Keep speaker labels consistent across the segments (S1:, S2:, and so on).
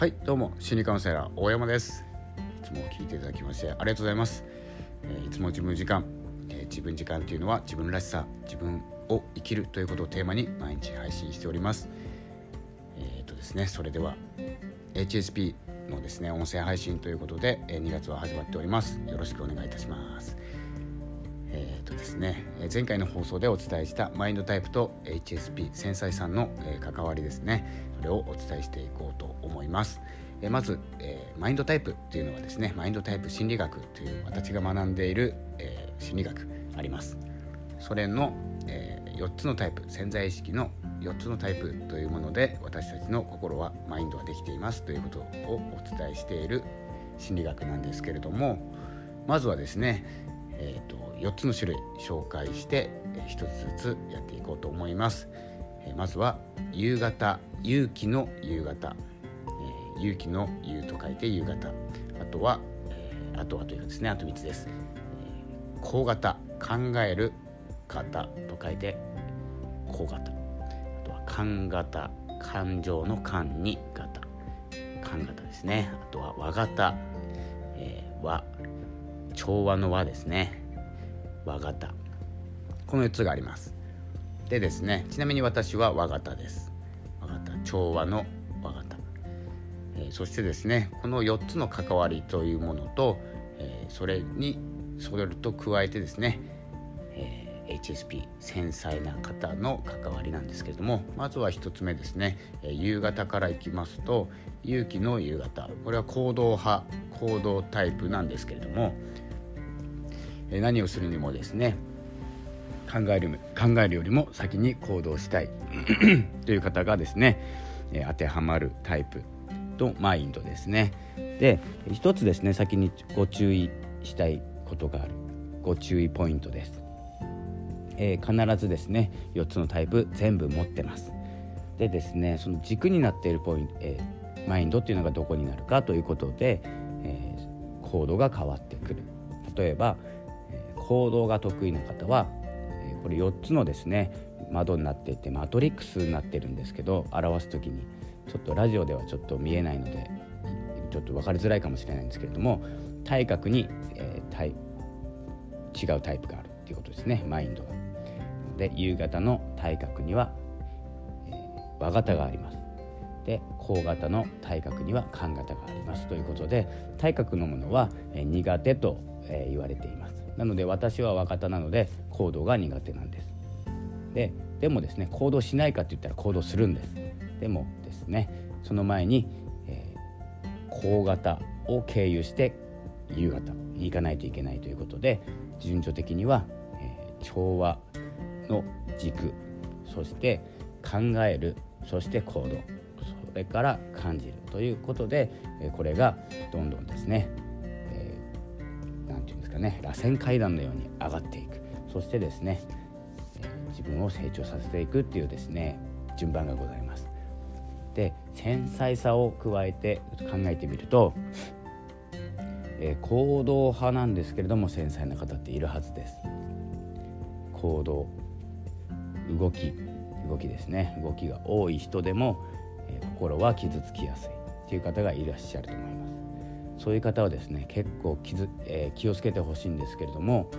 S1: はいどうも心理カウンセラー大山です。いつも聞いていただきましてありがとうございます、えー、いつも自分時間、えー、自分時間というのは自分らしさ自分を生きるということをテーマに毎日配信しております。えっ、ー、とですねそれでは HSP のですね音声配信ということで、え2月は始まっております。よろしくお願いいたします。えーとですね、前回の放送でお伝えしたマインドタイプと HSP 繊細さんの関わりですねそれをお伝えしていこうと思います。えまず、えマインドタイプっていうのはですねマインドタイプ心理学という私が学んでいる、え心理学あります。それの、え4つのタイプ潜在意識の4つのタイプというもので私たちの心はマインドはできていますということをお伝えしている心理学なんですけれどもまずはですね、えーと、4つの種類紹介して1つずつやっていこうと思います。えまずは夕方勇気の夕方、えー、勇気の夕と書いて夕方。あとは、えー、あとはというかですねあと3つです、えー、高型考える方と書いて高型。あとは勘型感情の勘に型。勘型ですね。あとは和型、えー、和。調和の和ですね。和型。この4つがあります。でですねちなみに私は和型です。和型。調和の和型、えー、そしてですねこの4つの関わりというものと、えー、それにそれと加えてですね、HSP 繊細な方の関わりなんですけれどもまずは1つ目ですね、え夕方からいきますと勇気の夕方これは行動派行動タイプなんですけれども、え何をするにもですね考える考えるよりも先に行動したい という方がですね、え当てはまるタイプとマインドですね。で一つですね先にご注意したいことがあるご注意ポイントです。えー、必ずですね4つのタイプ全部持ってます。でですねその軸になっているポイント、えー、マインドっていうのがどこになるかということで、えー、行動が変わってくる。例えば、え行動が得意な方はえこれ4つのですね窓になっていてマトリックスになってるんですけど表す時にちょっとラジオではちょっと見えないのでちょっと分かりづらいかもしれないんですけれども体格に、えー、違うタイプがあるっていうことですねマインドが。で夕方の体格には、えー、和型があります。で高型の体格には寒型がありますということで体格のものは、えー、苦手と、えー、言われています。なので私は和型なので行動が苦手なんですででもですね行動しないかって言ったら行動するんですでもですねその前に、えー、高型を経由して夕方に行かないといけないということで順序的には、えー、調和の軸そして考えるそして行動それから感じるということで、これがどんどんですねえ。何て言うんですかね螺旋階段のように上がっていくそしてですね、自分を成長させていくっていうですね順番がございます。で繊細さを加えて考えてみると、えー、行動派なんですけれども繊細な方っているはずです。行動動き動きですね動きが多い人でも、えー、心は傷つきやすいっていう方がいらっしゃると思います。そういう方はですね結構傷、えー、気をつけてほしいんですけれども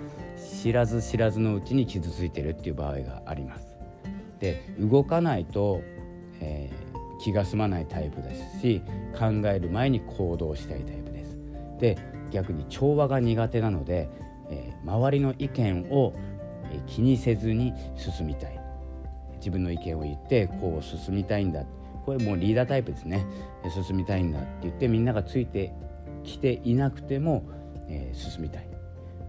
S1: 知らず知らずのうちに傷ついてるっていう場合があります。で動かないと、えー、気が済まないタイプですし考える前に行動したいタイプです。で逆に調和が苦手なので、えー、周りの意見を気にせずに進みたい自分の意見を言ってこう進みたいんだ。これもうリーダータイプですね。進みたいんだって言ってみんながついて来ていなくても、えー、進みたい。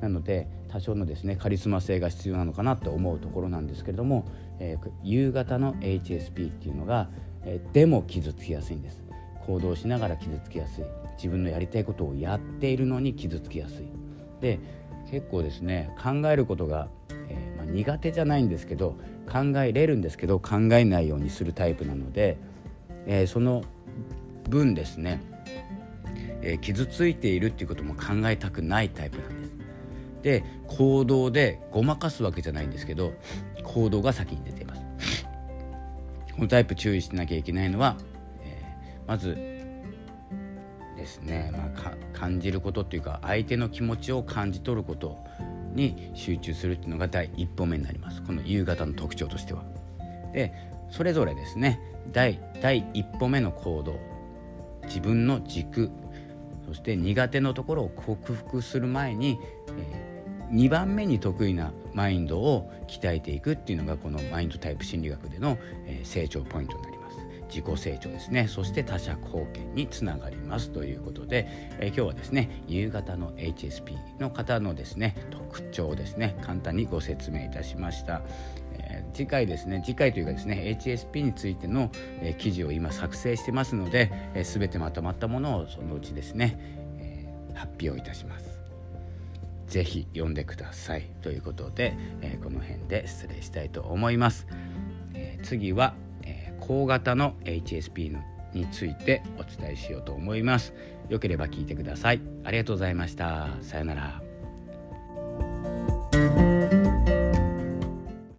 S1: なので多少のですねカリスマ性が必要なのかなと思うところなんですけれども、えー、夕方の HSP っていうのが、えー、でも傷つきやすいんです。行動しながら傷つきやすい。自分のやりたいことをやっているのに傷つきやすい。で結構ですね考えることが、苦手じゃないんですけど考えれるんですけど考えないようにするタイプなので、えその分ですねえー、傷ついているっていうことも考えたくないタイプなんです。で行動でごまかすわけじゃないんですけど行動が先に出ています。このタイプ注意しなきゃいけないのは、えー、まずですね、まあ、感じることっていうか相手の気持ちを感じ取ることに集中するっていうのが第一歩目になりますこの夕方の特徴としては。でそれぞれですね第第一歩目の行動自分の軸そして苦手のところを克服する前に、えー、2番目に得意なマインドを鍛えていくっていうのがこのマインドタイプ心理学での、えー、成長ポイントになります。自己成長ですね。そして他者貢献につながりますということで、え、今日はですね夕方の HSP の方のですね特徴をですね。簡単にご説明いたしました、えー、次回ですね次回というかですね HSP についての、え、記事を今作成してますので、えー、全てまとまったものをそのうちですね、え、発表いたします。ぜひ読んでくださいということで、えー、この辺で失礼したいと思います、えー、次は高型の HSP についてお伝えしようと思います。よければ聞いてください。ありがとうございました。さようなら。